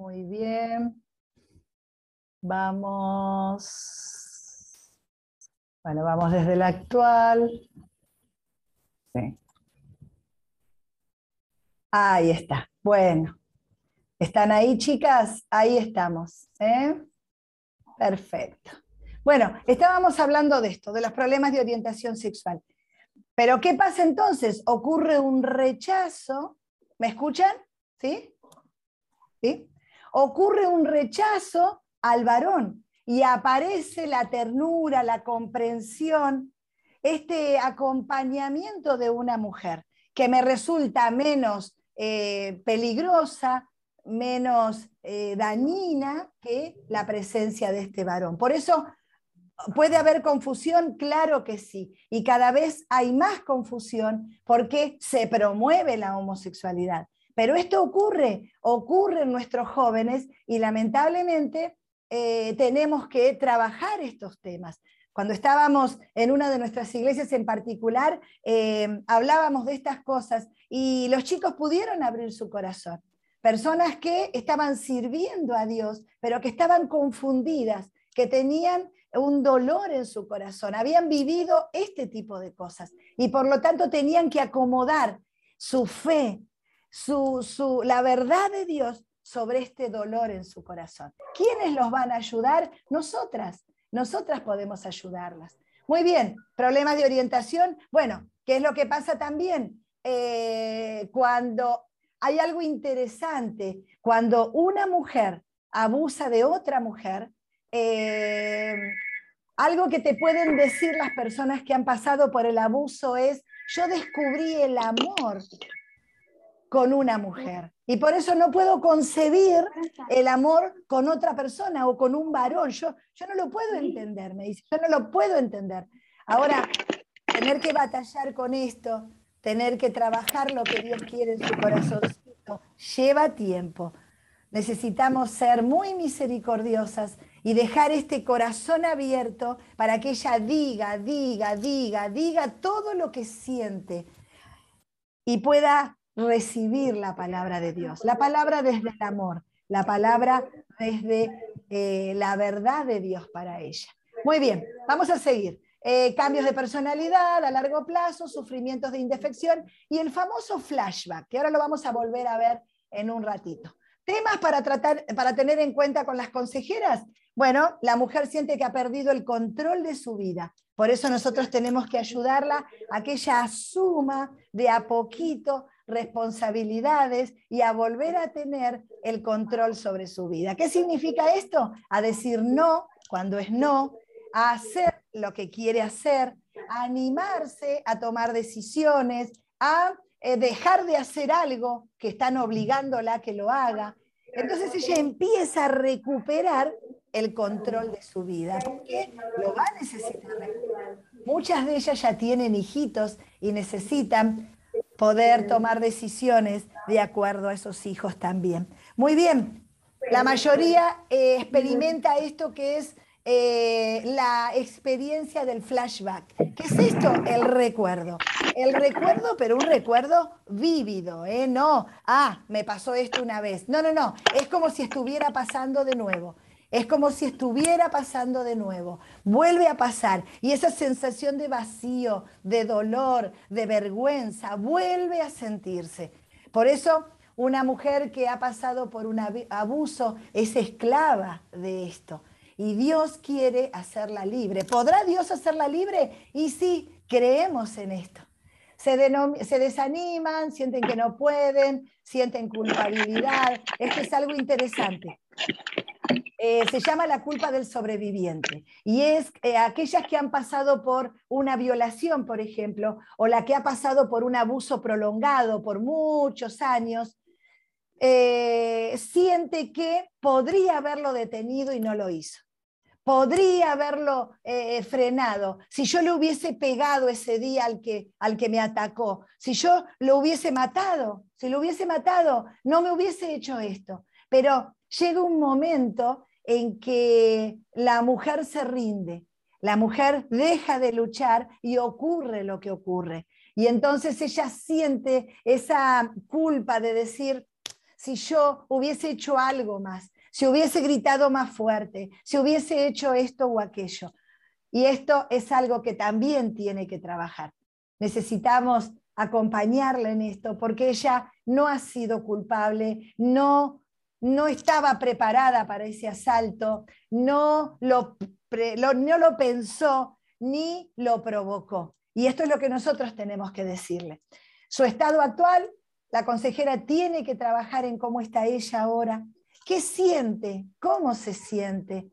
Muy bien. Vamos. Bueno, vamos desde el actual. Sí. Ahí está. Bueno. ¿Están ahí, chicas? Ahí estamos. ¿eh? Perfecto. Bueno, estábamos hablando de esto, de los problemas de orientación sexual. Pero ¿qué pasa entonces? Ocurre un rechazo. ¿Me escuchan? ¿Sí? ¿Sí? Ocurre un rechazo al varón y aparece la ternura, la comprensión, este acompañamiento de una mujer que me resulta menos eh, peligrosa, menos eh, dañina que la presencia de este varón. Por eso ¿Puede haber confusión? Claro que sí. Y cada vez hay más confusión porque se promueve la homosexualidad. Pero esto ocurre, ocurre en nuestros jóvenes y lamentablemente eh, tenemos que trabajar estos temas. Cuando estábamos en una de nuestras iglesias en particular, eh, hablábamos de estas cosas y los chicos pudieron abrir su corazón. Personas que estaban sirviendo a Dios, pero que estaban confundidas, que tenían un dolor en su corazón, habían vivido este tipo de cosas y por lo tanto tenían que acomodar su fe, su, la verdad de Dios sobre este dolor en su corazón. ¿Quiénes los van a ayudar? Nosotras, nosotras podemos ayudarlas. Muy bien, problemas de orientación. Bueno, ¿qué es lo que pasa también? Eh, cuando hay algo interesante, cuando una mujer abusa de otra mujer, eh, algo que te pueden decir las personas que han pasado por el abuso es, yo descubrí el amor con una mujer. Y por eso no puedo concebir el amor con otra persona o con un varón. Yo, yo no lo puedo entender, me dice, yo no lo puedo entender. Ahora, tener que batallar con esto, tener que trabajar lo que Dios quiere en su corazoncito, lleva tiempo. Necesitamos ser muy misericordiosas y dejar este corazón abierto para que ella diga, diga, diga, diga todo lo que siente y pueda recibir la palabra de Dios, la palabra desde el amor, la palabra desde eh, la verdad de Dios para ella. Muy bien, vamos a seguir. Eh, cambios de personalidad a largo plazo, sufrimientos de indefección y el famoso flashback, que ahora lo vamos a volver a ver en un ratito. Temas para, tratar, para tener en cuenta con las consejeras. Bueno, la mujer siente que ha perdido el control de su vida. Por eso nosotros tenemos que ayudarla a que ella asuma de a poquito responsabilidades y a volver a tener el control sobre su vida. ¿Qué significa esto? A decir no cuando es no, a hacer lo que quiere hacer, a animarse a tomar decisiones, a eh, dejar de hacer algo que están obligándola a que lo haga. Entonces ella empieza a recuperar el control de su vida, porque lo va a necesitar. Muchas de ellas ya tienen hijitos y necesitan poder tomar decisiones de acuerdo a esos hijos también. Muy bien, la mayoría eh, experimenta esto que es eh, la experiencia del flashback. ¿Qué es esto? El recuerdo. El recuerdo, pero un recuerdo vívido, ¿eh? No, ah, me pasó esto una vez. No, no, no, es como si estuviera pasando de nuevo. Es como si estuviera pasando de nuevo. Vuelve a pasar. Y esa sensación de vacío, de dolor, de vergüenza, vuelve a sentirse. Por eso, una mujer que ha pasado por un abuso es esclava de esto. Y Dios quiere hacerla libre. ¿Podrá Dios hacerla libre? Y sí, creemos en esto. Se, se, desaniman, sienten que no pueden, sienten culpabilidad. Esto es algo interesante. Eh, se llama la culpa del sobreviviente y es eh, aquellas que han pasado por una violación, por ejemplo, o la que ha pasado por un abuso prolongado por muchos años, eh, siente que podría haberlo detenido y no lo hizo. Podría haberlo frenado si yo le hubiese pegado ese día al que, al que me atacó, si yo lo hubiese matado, si lo hubiese matado, no me hubiese hecho esto. Pero llega un momento en que la mujer se rinde, la mujer deja de luchar y ocurre lo que ocurre. Y entonces ella siente esa culpa de decir, si yo hubiese hecho algo más, si hubiese gritado más fuerte, si hubiese hecho esto o aquello. Y esto es algo que también tiene que trabajar. Necesitamos acompañarla en esto porque ella no ha sido culpable, no, no estaba preparada para ese asalto, no lo, no lo pensó ni lo provocó. Y esto es lo que nosotros tenemos que decirle. Su estado actual, la consejera tiene que trabajar en cómo está ella ahora, qué siente, cómo se siente,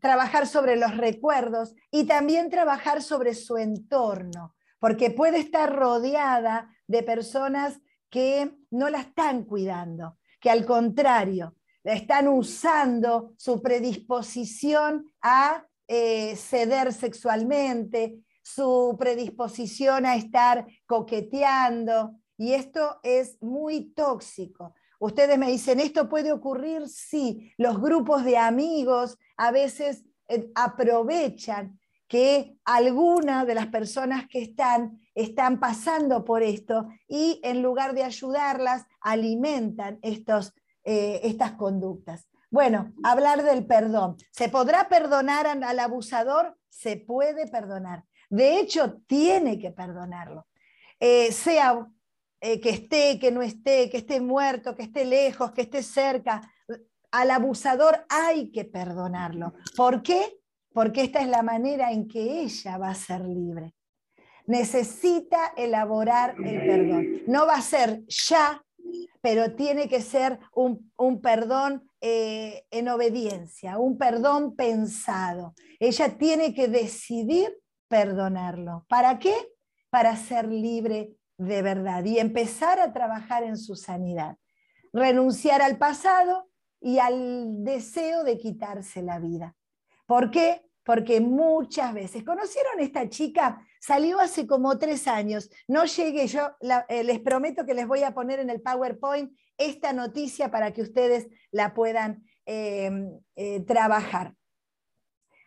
trabajar sobre los recuerdos y también trabajar sobre su entorno, porque puede estar rodeada de personas que no la están cuidando, que al contrario, están usando su predisposición a eh, ceder sexualmente, su predisposición a estar coqueteando, y esto es muy tóxico. Ustedes me dicen, ¿esto puede ocurrir? Sí, los grupos de amigos a veces eh, aprovechan que alguna de las personas que están están pasando por esto y en lugar de ayudarlas, alimentan estos, eh, estas conductas. Bueno, hablar del perdón. ¿Se podrá perdonar al abusador? Se puede perdonar. De hecho, tiene que perdonarlo. Eh, sea eh, que esté, que no esté, que esté muerto, que esté lejos, que esté cerca. Al abusador hay que perdonarlo. ¿Por qué? Porque esta es la manera en que ella va a ser libre. Necesita elaborar el perdón. No va a ser ya, pero tiene que ser un, perdón eh, en obediencia, un perdón pensado. Ella tiene que decidir perdonarlo. ¿Para qué? Para ser libre de verdad y empezar a trabajar en su sanidad. Renunciar al pasado y al deseo de quitarse la vida. ¿Por qué? Porque muchas veces, ¿conocieron esta chica? Salió hace como tres años. No llegué, yo eh, les prometo que les voy a poner en el PowerPoint esta noticia para que ustedes la puedan em, eh, trabajar.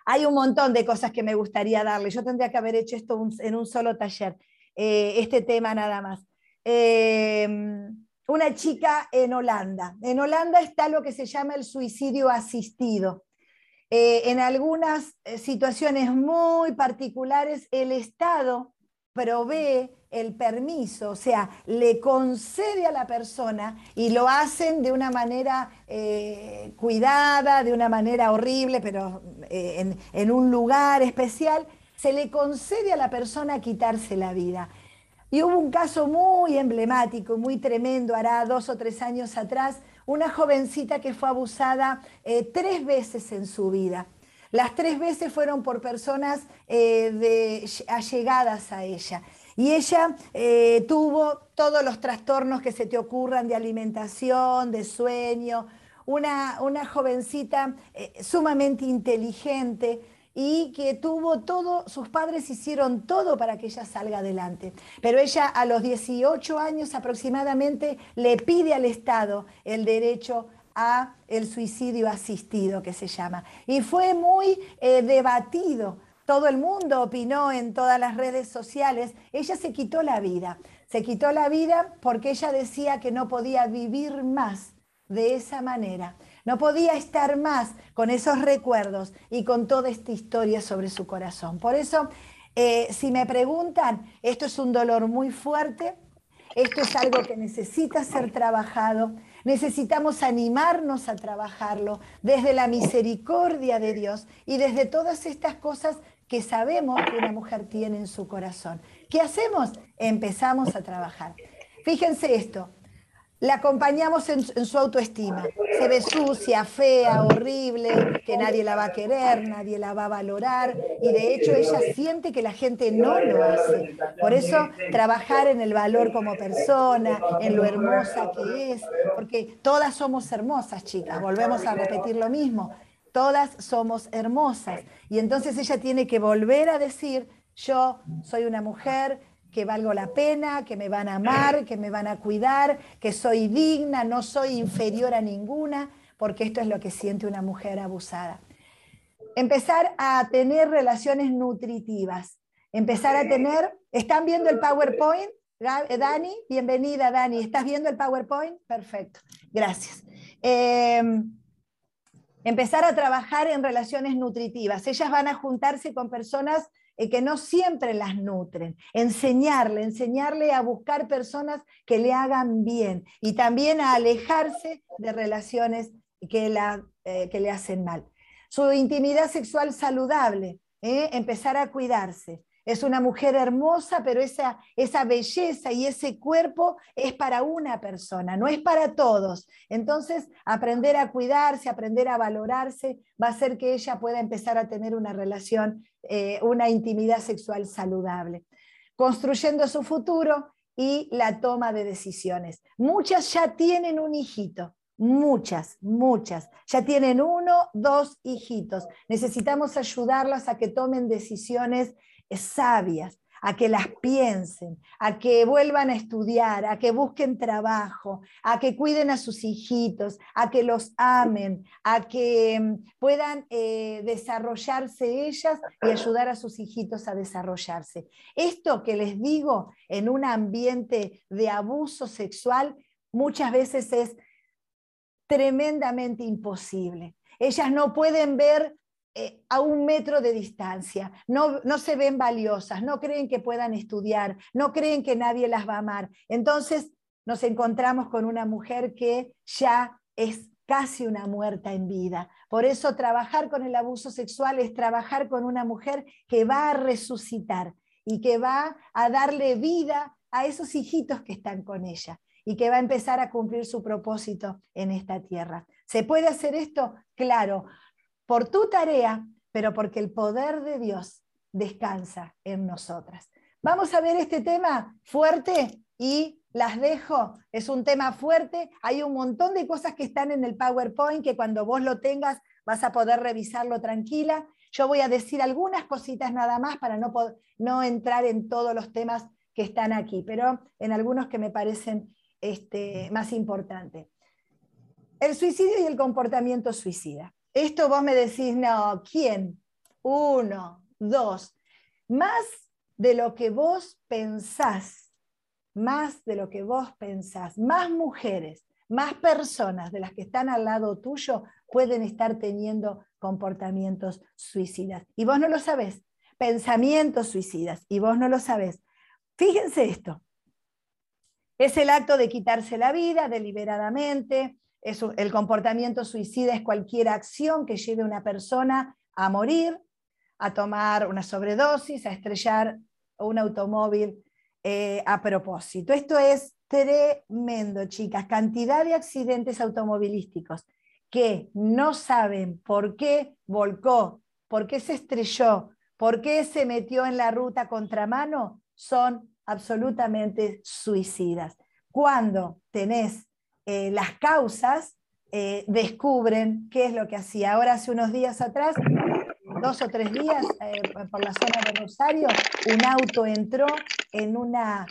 Hay un montón de cosas que me gustaría darle. Yo tendría que haber hecho esto en un solo taller, eh, este tema nada más. Em, una chica en Holanda. En Holanda está lo que se llama el suicidio asistido. Eh, en algunas situaciones muy particulares, el Estado provee el permiso, o sea, le concede a la persona y lo hacen de una manera eh, cuidada, de una manera horrible, pero eh, en un lugar especial, se le concede a la persona quitarse la vida. Y hubo un caso muy emblemático, muy tremendo, hará dos o tres años atrás, una jovencita que fue abusada eh, tres veces en su vida. Las tres veces fueron por personas de, allegadas a ella. Y ella eh, tuvo todos los trastornos que se te ocurran de alimentación, de sueño, una, una jovencita eh, sumamente inteligente y que tuvo todo, sus padres hicieron todo para que ella salga adelante. Pero ella a los 18 años aproximadamente le pide al Estado el derecho a el suicidio asistido que se llama. Y fue muy eh, debatido todo el mundo opinó en todas las redes sociales, ella se quitó la vida. Se quitó la vida porque ella decía que no podía vivir más de esa manera. No podía estar más con esos recuerdos y con toda esta historia sobre su corazón. Por eso, eh, si me preguntan, esto es un dolor muy fuerte, esto es algo que necesita ser trabajado, necesitamos animarnos a trabajarlo desde la misericordia de Dios y desde todas estas cosas que sabemos que una mujer tiene en su corazón. ¿Qué hacemos? Empezamos a trabajar. Fíjense esto, la acompañamos en, su autoestima. Se ve sucia, fea, horrible, que nadie la va a querer, nadie la va a valorar y de hecho ella siente que la gente no lo hace. Por eso trabajar en el valor como persona, en lo hermosa que es, porque todas somos hermosas, chicas, volvemos a repetir lo mismo todas somos hermosas. Y entonces ella tiene que volver a decir, yo soy una mujer que valgo la pena, que me van a amar, que me van a cuidar, que soy digna, no soy inferior a ninguna, porque esto es lo que siente una mujer abusada. Empezar a tener relaciones nutritivas, empezar a tener, ¿están viendo el PowerPoint? Eh, Dani, bienvenida Dani. ¿Estás viendo el PowerPoint? Perfecto, gracias. Em, empezar a trabajar en relaciones nutritivas. Ellas van a juntarse con personas eh, que no siempre las nutren. Enseñarle, enseñarle a buscar personas que le hagan bien y también a alejarse de relaciones que, la, eh, que le hacen mal. Su intimidad sexual saludable, ¿eh? empezar a cuidarse. Es una mujer hermosa, pero esa, esa belleza y ese cuerpo es para una persona, no es para todos. Entonces, aprender a cuidarse, aprender a valorarse, va a hacer que ella pueda empezar a tener una relación, eh, una intimidad sexual saludable. Construyendo su futuro y la toma de decisiones. Muchas ya tienen un hijito, Muchas, muchas. Ya tienen uno, dos hijitos. Necesitamos ayudarlas a que tomen decisiones sabias, a que las piensen, a que vuelvan a estudiar, a que busquen trabajo, a que cuiden a sus hijitos, a que los amen, a que mm, puedan eh, desarrollarse ellas y ayudar a sus hijitos a desarrollarse. Esto que les digo en un ambiente de abuso sexual muchas veces es tremendamente imposible. Ellas no pueden ver eh, a un metro de distancia, no, no se ven valiosas, no creen que puedan estudiar, no creen que nadie las va a amar. Entonces nos encontramos con una mujer que ya es casi una muerta en vida. Por eso trabajar con el abuso sexual es trabajar con una mujer que va a resucitar y que va a darle vida a esos hijitos que están con ella y que va a empezar a cumplir su propósito en esta tierra. ¿Se puede hacer esto? Claro, por tu tarea, pero porque el poder de Dios descansa en nosotras. Vamos a ver este tema fuerte y las dejo. Es un tema fuerte. Hay un montón de cosas que están en el PowerPoint que cuando vos lo tengas vas a poder revisarlo tranquila. Yo voy a decir algunas cositas nada más para no, no entrar en todos los temas que están aquí, pero en algunos que me parecen este, más importante. El suicidio y el comportamiento suicida. Esto vos me decís, no, ¿quién? Uno, dos. Más de lo que vos pensás, más de lo que vos pensás, más mujeres, más personas de las que están al lado tuyo pueden estar teniendo comportamientos suicidas. Y vos no lo sabés, pensamientos suicidas, y vos no lo sabés. Fíjense esto, es el acto de quitarse la vida deliberadamente. El comportamiento suicida es cualquier acción que lleve a una persona a morir, a tomar una sobredosis, a estrellar un automóvil eh, a propósito. Esto es tremendo, chicas. Cantidad de accidentes automovilísticos que no saben por qué volcó, por qué se estrelló, por qué se metió en la ruta contramano, son absolutamente suicidas. Cuando tenés eh, las causas, eh, descubren qué es lo que hacía. Ahora, hace unos días atrás, dos o tres días, eh, por la zona de Rosario, un auto entró en una,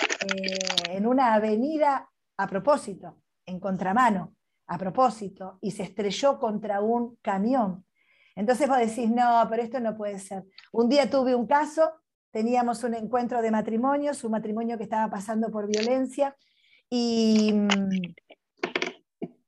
en una avenida a propósito, en contramano, a propósito, y se estrelló contra un camión. Entonces vos decís, no, pero esto no puede ser. Un día tuve un caso teníamos un encuentro de matrimonio, su matrimonio que estaba pasando por violencia, y,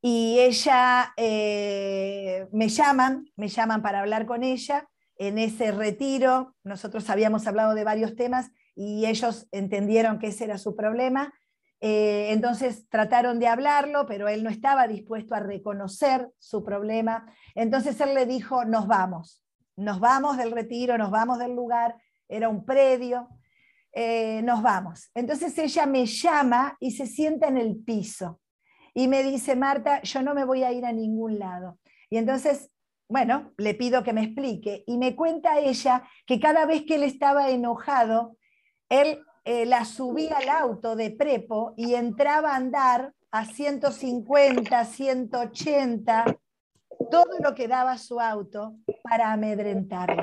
y ella eh, me llaman, me llaman para hablar con ella. En ese retiro, nosotros habíamos hablado de varios temas y ellos entendieron que ese era su problema. Eh, entonces trataron de hablarlo, pero él no estaba dispuesto a reconocer su problema. Entonces él le dijo, nos vamos, nos vamos del retiro, nos vamos del lugar, era un predio, eh, nos vamos. Entonces ella me llama y se sienta en el piso y me dice, Marta, yo no me voy a ir a ningún lado. Y entonces, bueno, le pido que me explique y me cuenta ella que cada vez que él estaba enojado, él eh, la subía al auto de prepo y entraba a andar a 150, 180, todo lo que daba su auto para amedrentarla.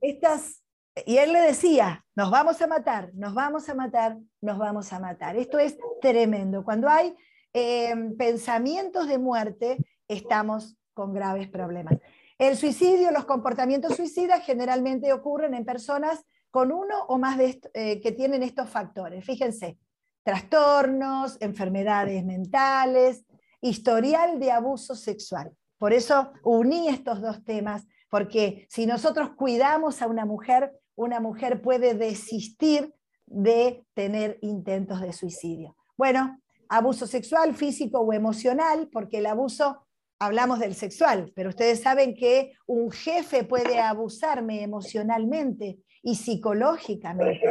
Estas y él le decía, nos vamos a matar, nos vamos a matar, nos vamos a matar. Esto es tremendo. Cuando hay pensamientos de muerte, estamos con graves problemas. El suicidio, los comportamientos suicidas generalmente ocurren en personas con uno o más de eh, que tienen estos factores. Fíjense, trastornos, enfermedades mentales, historial de abuso sexual. Por eso uní estos dos temas, porque si nosotros cuidamos a una mujer, una mujer puede desistir de tener intentos de suicidio. Bueno, abuso sexual, físico o emocional, porque el abuso, hablamos del sexual, pero ustedes saben que un jefe puede abusarme emocionalmente y psicológicamente.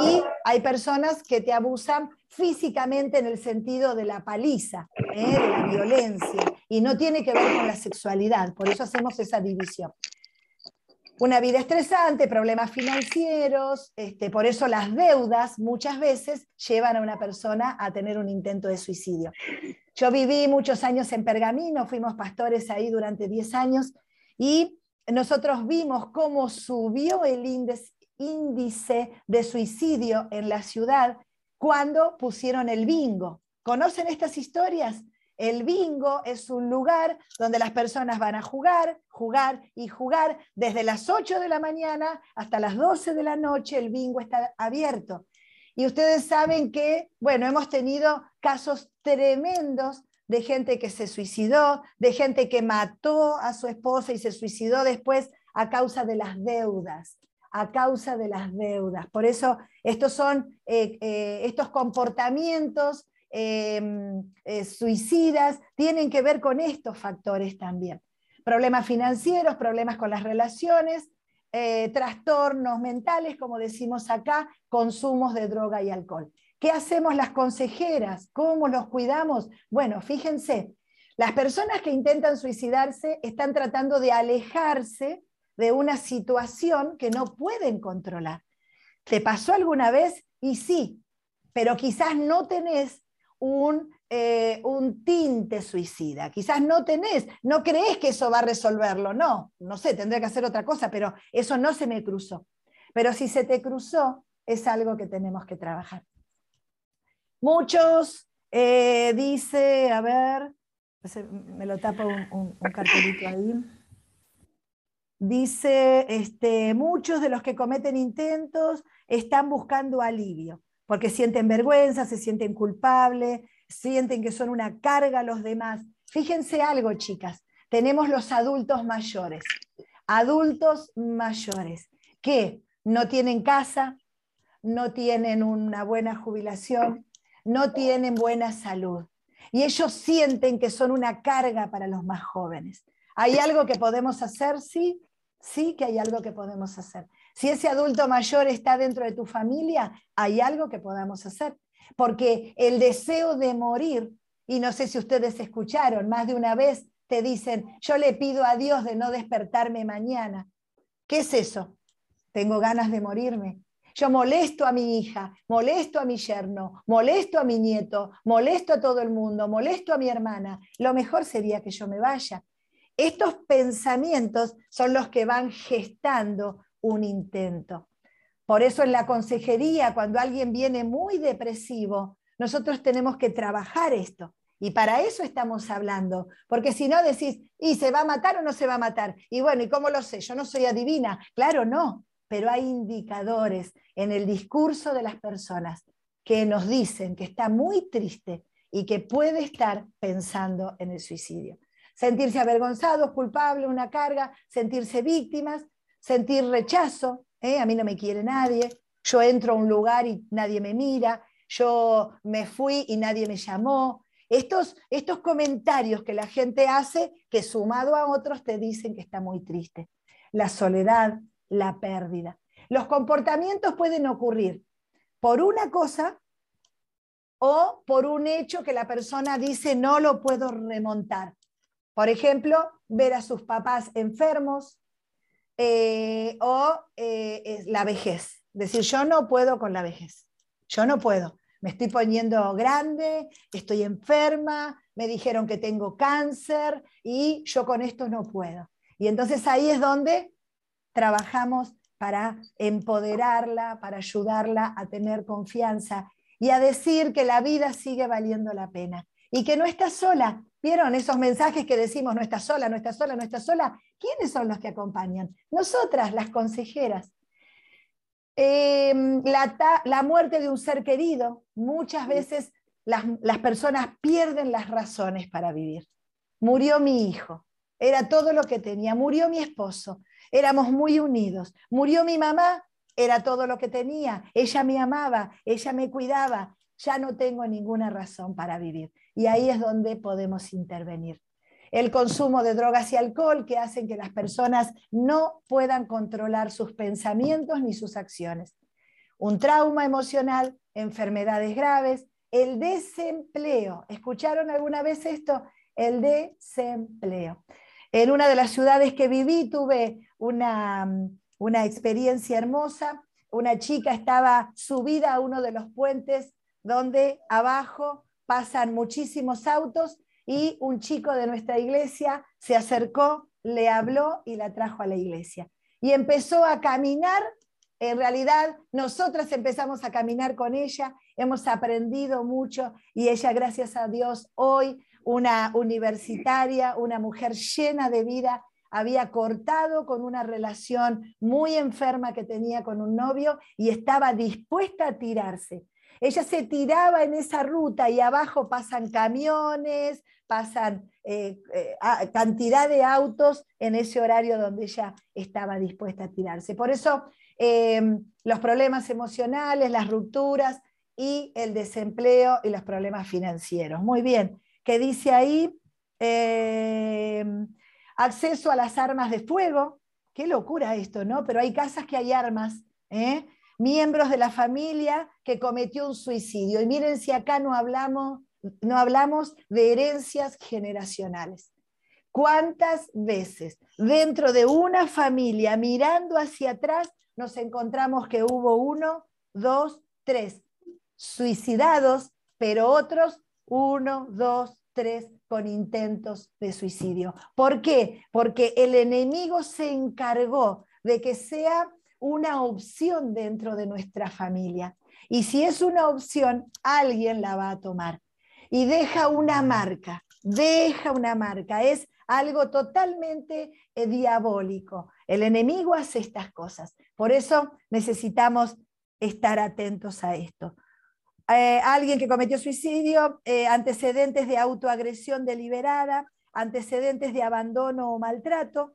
Y hay personas que te abusan físicamente en el sentido de la paliza, ¿eh? de la violencia, y no tiene que ver con la sexualidad, por eso hacemos esa división. Una vida estresante, problemas financieros, este, por eso las deudas muchas veces llevan a una persona a tener un intento de suicidio. Yo viví muchos años en Pergamino, fuimos pastores ahí durante 10 años y nosotros vimos cómo subió el índice, índice de suicidio en la ciudad cuando pusieron el bingo. ¿Conocen estas historias? El bingo es un lugar donde las personas van a jugar, jugar y jugar. Desde las 8 de la mañana hasta las 12 de la noche el bingo está abierto. Y ustedes saben que, bueno, hemos tenido casos tremendos de gente que se suicidó, de gente que mató a su esposa y se suicidó después a causa de las deudas a causa de las deudas. Por eso estos son eh, eh, estos comportamientos em, eh, suicidas tienen que ver con estos factores también. Problemas financieros, problemas con las relaciones, trastornos mentales, como decimos acá, consumos de droga y alcohol. ¿Qué hacemos las consejeras? ¿Cómo los cuidamos? Bueno, fíjense, las personas que intentan suicidarse están tratando de alejarse de una situación que no pueden controlar. ¿Te pasó alguna vez? Y sí, pero quizás no tenés un, eh, un tinte suicida, quizás no tenés, no crees que eso va a resolverlo, no, no sé, tendré que hacer otra cosa, pero eso no se me cruzó. Pero si se te cruzó, es algo que tenemos que trabajar. Muchos eh, dice, a ver, me lo tapa un cartelito ahí. Dice, este, muchos de los que cometen intentos están buscando alivio, porque sienten vergüenza, se sienten culpables, sienten que son una carga a los demás. Fíjense algo, chicas, tenemos los adultos mayores, adultos mayores, que no tienen casa, no tienen una buena jubilación, no tienen buena salud. Y ellos sienten que son una carga para los más jóvenes. ¿Hay algo que podemos hacer? Sí, sí que hay algo que podemos hacer. Si ese adulto mayor está dentro de tu familia, hay algo que podamos hacer. Porque el deseo de morir, y no sé si ustedes escucharon, más de una vez te dicen, yo le pido a Dios de no despertarme mañana. ¿Qué es eso? Tengo ganas de morirme. Yo molesto a mi hija, molesto a mi yerno, molesto a mi nieto, molesto a todo el mundo, molesto a mi hermana. Lo mejor sería que yo me vaya. Estos pensamientos son los que van gestando un intento. Por eso en la consejería, cuando alguien viene muy depresivo, nosotros tenemos que trabajar esto. Y para eso estamos hablando, porque si no decís, ¿y se va a matar o no se va a matar? Y bueno, ¿y cómo lo sé? Yo no soy adivina. Claro, no, pero hay indicadores en el discurso de las personas que nos dicen que está muy triste y que puede estar pensando en el suicidio sentirse avergonzados, culpables, una carga, sentirse víctimas, sentir rechazo, ¿eh? a mí no me quiere nadie, yo entro a un lugar y nadie me mira, yo me fui y nadie me llamó. Estos, estos comentarios que la gente hace, que sumado a otros te dicen que está muy triste. La soledad, la pérdida. Los comportamientos pueden ocurrir por una cosa o por un hecho que la persona dice no lo puedo remontar. Por ejemplo, ver a sus papás enfermos eh, o eh, la vejez. Decir, yo no puedo con la vejez. Yo no puedo. Me estoy poniendo grande, estoy enferma, me dijeron que tengo cáncer y yo con esto no puedo. Y entonces ahí es donde trabajamos para empoderarla, para ayudarla a tener confianza y a decir que la vida sigue valiendo la pena y que no está sola, ¿Vieron esos mensajes que decimos, no estás sola, no estás sola, no estás sola? ¿Quiénes son los que acompañan? Nosotras, las consejeras. Em, la, muerte de un ser querido. Muchas veces las, las personas pierden las razones para vivir. Murió mi hijo, era todo lo que tenía. Murió mi esposo, éramos muy unidos. Murió mi mamá, era todo lo que tenía. Ella me amaba, ella me cuidaba. Ya no tengo ninguna razón para vivir. Y ahí es donde podemos intervenir el consumo de drogas y alcohol que hacen que las personas no puedan controlar sus pensamientos ni sus acciones. Un trauma emocional, enfermedades graves, el desempleo. ¿Escucharon alguna vez esto? El desempleo. En una de las ciudades que viví tuve una, una experiencia hermosa. Una chica estaba subida a uno de los puentes donde abajo pasan muchísimos autos y un chico de nuestra iglesia se acercó, le habló y la trajo a la iglesia. Y empezó a caminar, en realidad nosotras empezamos a caminar con ella, hemos aprendido mucho y ella, gracias a Dios, hoy una universitaria, una mujer llena de vida, había cortado con una relación muy enferma que tenía con un novio y estaba dispuesta a tirarse. Ella se tiraba en esa ruta y abajo pasan camiones, pasan eh, eh, cantidad de autos en ese horario donde ella estaba dispuesta a tirarse. Por eso em, los problemas emocionales, las rupturas y el desempleo y los problemas financieros. Muy bien, ¿qué dice ahí? Em, acceso a las armas de fuego. Qué locura esto, ¿no? Pero hay casas que hay armas. ¿eh? Miembros de la familia que cometió un suicidio. Y miren si acá no hablamos, no hablamos de herencias generacionales. ¿Cuántas veces dentro de una familia, mirando hacia atrás, nos encontramos que hubo uno, dos, tres suicidados, pero otros uno, dos, tres con intentos de suicidio? ¿Por qué? Porque el enemigo se encargó de que sea una opción dentro de nuestra familia. Y si es una opción, alguien la va a tomar. Y deja una marca, deja una marca. Es algo totalmente eh, diabólico. El enemigo hace estas cosas. Por eso necesitamos estar atentos a esto. Eh, alguien que cometió suicidio, eh, antecedentes de autoagresión deliberada, antecedentes de abandono o maltrato,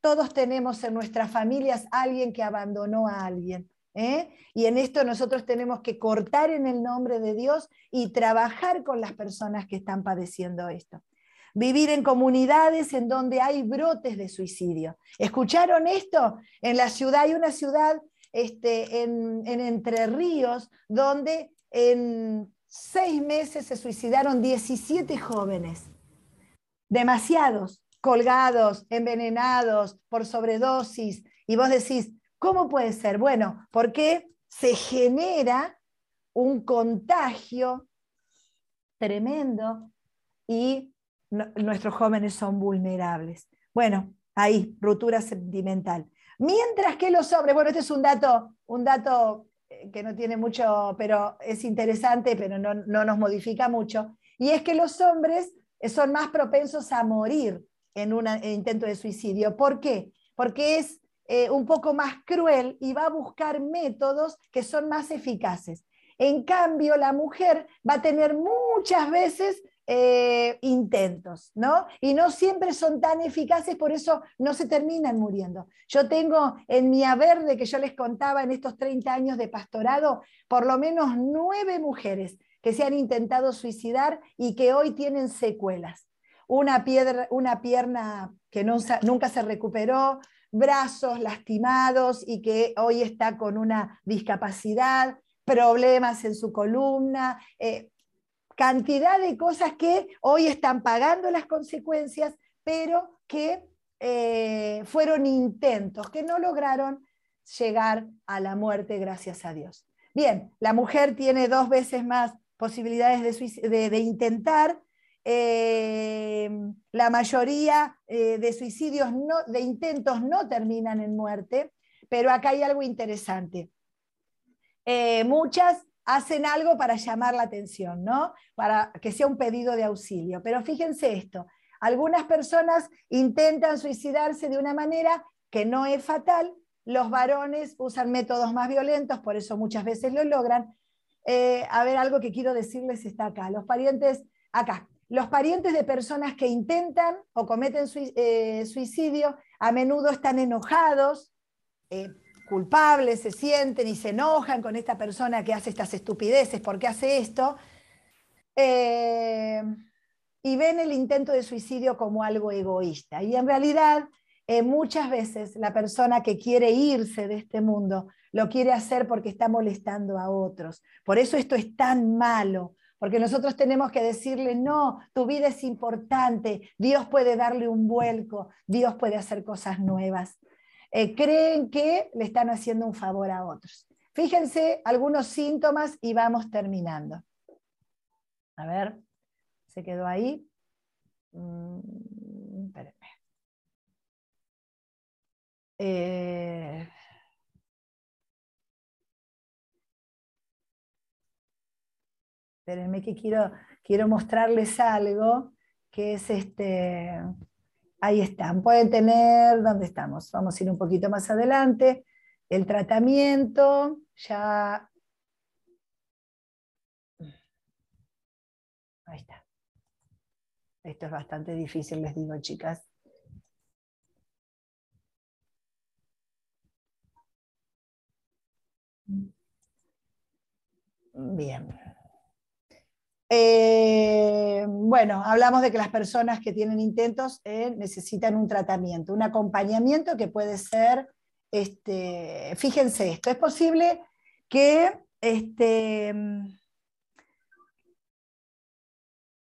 todos tenemos en nuestras familias alguien que abandonó a alguien. ¿eh? Y en esto nosotros tenemos que cortar en el nombre de Dios y trabajar con las personas que están padeciendo esto. Vivir en comunidades en donde hay brotes de suicidio. ¿Escucharon esto? En la ciudad hay una ciudad este, en, en Entre Ríos donde en seis meses se suicidaron 17 jóvenes. Demasiados colgados, envenenados por sobredosis, y vos decís, ¿cómo puede ser? Bueno, porque se genera un contagio tremendo y nuestros jóvenes son vulnerables. Bueno, ahí, ruptura sentimental. Mientras que los hombres, bueno, este es un dato, un dato eh, que no tiene mucho, pero es interesante, pero no, no nos modifica mucho, y es que los hombres son más propensos a morir en un intento de suicidio. ¿Por qué? Porque es eh, un poco más cruel y va a buscar métodos que son más eficaces. En cambio, la mujer va a tener muchas veces eh, intentos, ¿no? Y no siempre son tan eficaces, por eso no se terminan muriendo. Yo tengo en mi haber de que yo les contaba en estos 30 años de pastorado, por lo menos nueve mujeres que se han intentado suicidar y que hoy tienen secuelas una, piedra, una pierna que nunca se recuperó, brazos lastimados y que hoy está con una discapacidad, problemas en su columna, eh, cantidad de cosas que hoy están pagando las consecuencias, pero que eh, fueron intentos, que no lograron llegar a la muerte gracias a Dios. Bien, la mujer tiene dos veces más posibilidades de intentar eh, la mayoría eh, de suicidios, no, de intentos no terminan en muerte, pero acá hay algo interesante. Eh, muchas hacen algo para llamar la atención, ¿no? Para que sea un pedido de auxilio. Pero fíjense esto, algunas personas intentan suicidarse de una manera que no es fatal, los varones usan métodos más violentos, por eso muchas veces lo logran. A ver, algo que quiero decirles está acá. Los parientes, acá, los parientes de personas que intentan o cometen eh, suicidio a menudo están enojados, eh, culpables, se sienten y se enojan con esta persona que hace estas estupideces, porque hace esto, eh, y ven el intento de suicidio como algo egoísta. Y en realidad, muchas veces la persona que quiere irse de este mundo lo quiere hacer porque está molestando a otros. Por eso esto es tan malo, porque nosotros tenemos que decirle, no, tu vida es importante, Dios puede darle un vuelco, Dios puede hacer cosas nuevas. Eh, creen que le están haciendo un favor a otros. Fíjense algunos síntomas y vamos terminando. A ver, ¿se quedó ahí? Mm, espérenme que quiero, quiero mostrarles algo que es este, ahí están, pueden tener, ¿dónde estamos? Vamos a ir un poquito más adelante, el tratamiento, ya, ahí está. Esto es bastante difícil, les digo, chicas. Bien. Eh, bueno, hablamos de que las personas que tienen intentos eh, necesitan un tratamiento, un acompañamiento que puede ser, este, fíjense esto, es posible que este,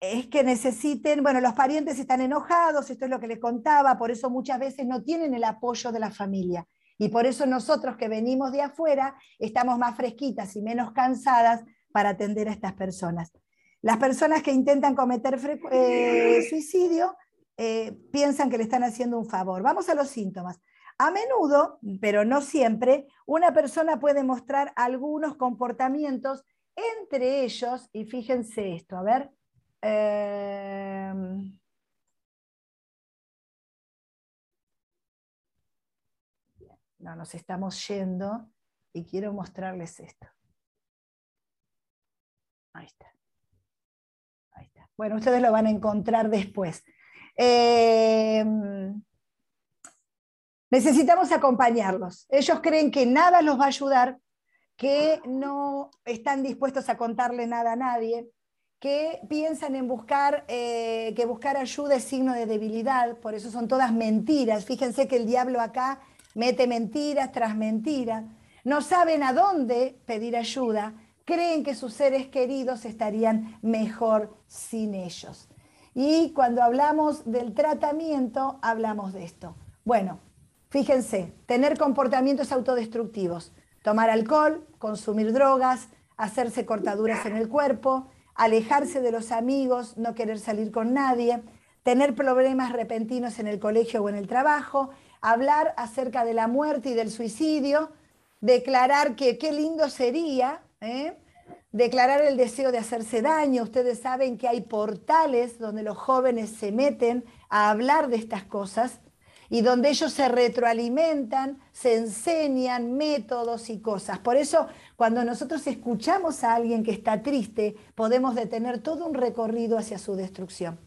es que necesiten, bueno, los parientes están enojados, esto es lo que les contaba, por eso muchas veces no tienen el apoyo de la familia. Y por eso nosotros que venimos de afuera estamos más fresquitas y menos cansadas para atender a estas personas. Las personas que intentan cometer eh, suicidio eh, piensan que le están haciendo un favor. Vamos a los síntomas. A menudo, pero no siempre, una persona puede mostrar algunos comportamientos, entre ellos, y fíjense esto, a ver. Em, no, nos estamos yendo y quiero mostrarles esto. Ahí está. Bueno, ustedes lo van a encontrar después. Eh, necesitamos acompañarlos. Ellos creen que nada los va a ayudar, que no están dispuestos a contarle nada a nadie, que piensan en buscar, eh, que buscar ayuda es signo de debilidad, por eso son todas mentiras. Fíjense que el diablo acá mete mentiras tras mentiras. No saben a dónde pedir ayuda creen que sus seres queridos estarían mejor sin ellos. Y cuando hablamos del tratamiento, hablamos de esto. Bueno, fíjense, tener comportamientos autodestructivos, tomar alcohol, consumir drogas, hacerse cortaduras en el cuerpo, alejarse de los amigos, no querer salir con nadie, tener problemas repentinos en el colegio o en el trabajo, hablar acerca de la muerte y del suicidio, declarar que qué lindo sería ¿eh? declarar el deseo de hacerse daño. Ustedes saben que hay portales donde los jóvenes se meten a hablar de estas cosas y donde ellos se retroalimentan, se enseñan métodos y cosas. Por eso, cuando nosotros escuchamos a alguien que está triste, podemos detener todo un recorrido hacia su destrucción.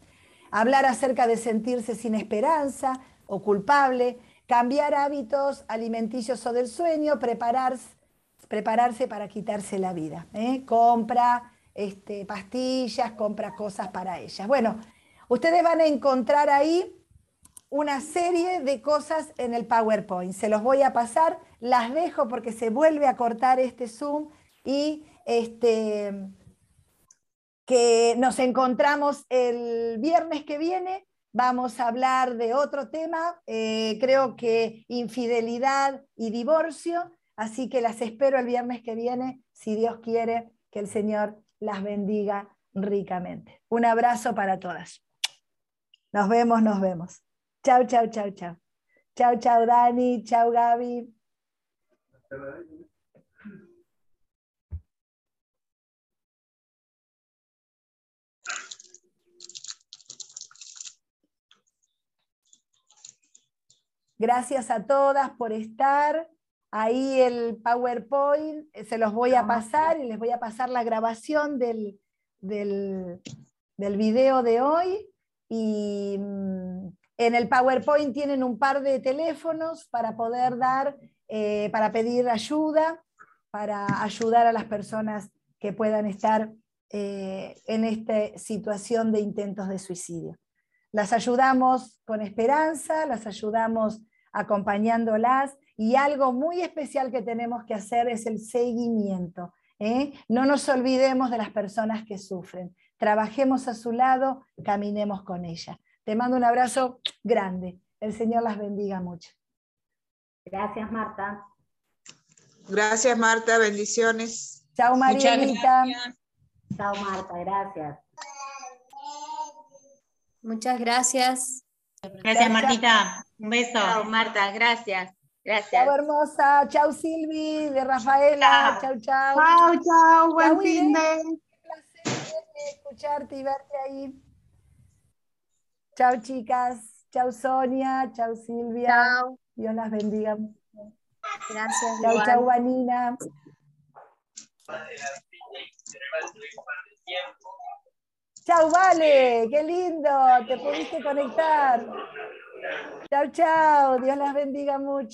Hablar acerca de sentirse sin esperanza o culpable, cambiar hábitos alimenticios o del sueño, prepararse prepararse para quitarse la vida. ¿eh? Compra este, pastillas, compra cosas para ellas. Bueno, ustedes van a encontrar ahí una serie de cosas en el PowerPoint. Se los voy a pasar, las dejo porque se vuelve a cortar este Zoom y este, que nos encontramos el viernes que viene. Vamos a hablar de otro tema, eh, creo que infidelidad y divorcio. Así que las espero el viernes que viene, si Dios quiere, que el Señor las bendiga ricamente. Un abrazo para todas. Nos vemos, nos vemos. Chau, chau, chau, chau. Chau, chau, Dani. Chau, Gaby. Gracias a todas por estar. Ahí el PowerPoint, eh, se los voy a pasar y les voy a pasar la grabación del, del, del video de hoy. Y mm, en el PowerPoint tienen un par de teléfonos para poder dar, eh, para pedir ayuda, para ayudar a las personas que puedan estar eh, en esta situación de intentos de suicidio. Las ayudamos con esperanza, las ayudamos acompañándolas y algo muy especial que tenemos que hacer es el seguimiento. ¿eh? No nos olvidemos de las personas que sufren. Trabajemos a su lado, caminemos con ella. Te mando un abrazo grande. El Señor las bendiga mucho. Gracias, Marta. Gracias, Marta. Bendiciones. Chao, Marielita. Chao, Marta. Gracias. Muchas gracias. Gracias, Martita. Un beso. Chao, Marta. Gracias. Gracias. Chao, hermosa. Chao, Silvi, de Rafaela. Chao, chao. Chao, chao. Buen fin de. Un placer escucharte y verte ahí. Chao, chicas. Chao, Sonia. Chao, Silvia. Chao. Dios las bendiga. Gracias. Chao, igual. chao, Vanina. Chao, Vale. Qué lindo. Te pudiste conectar. Chao, chao. Dios las bendiga mucho.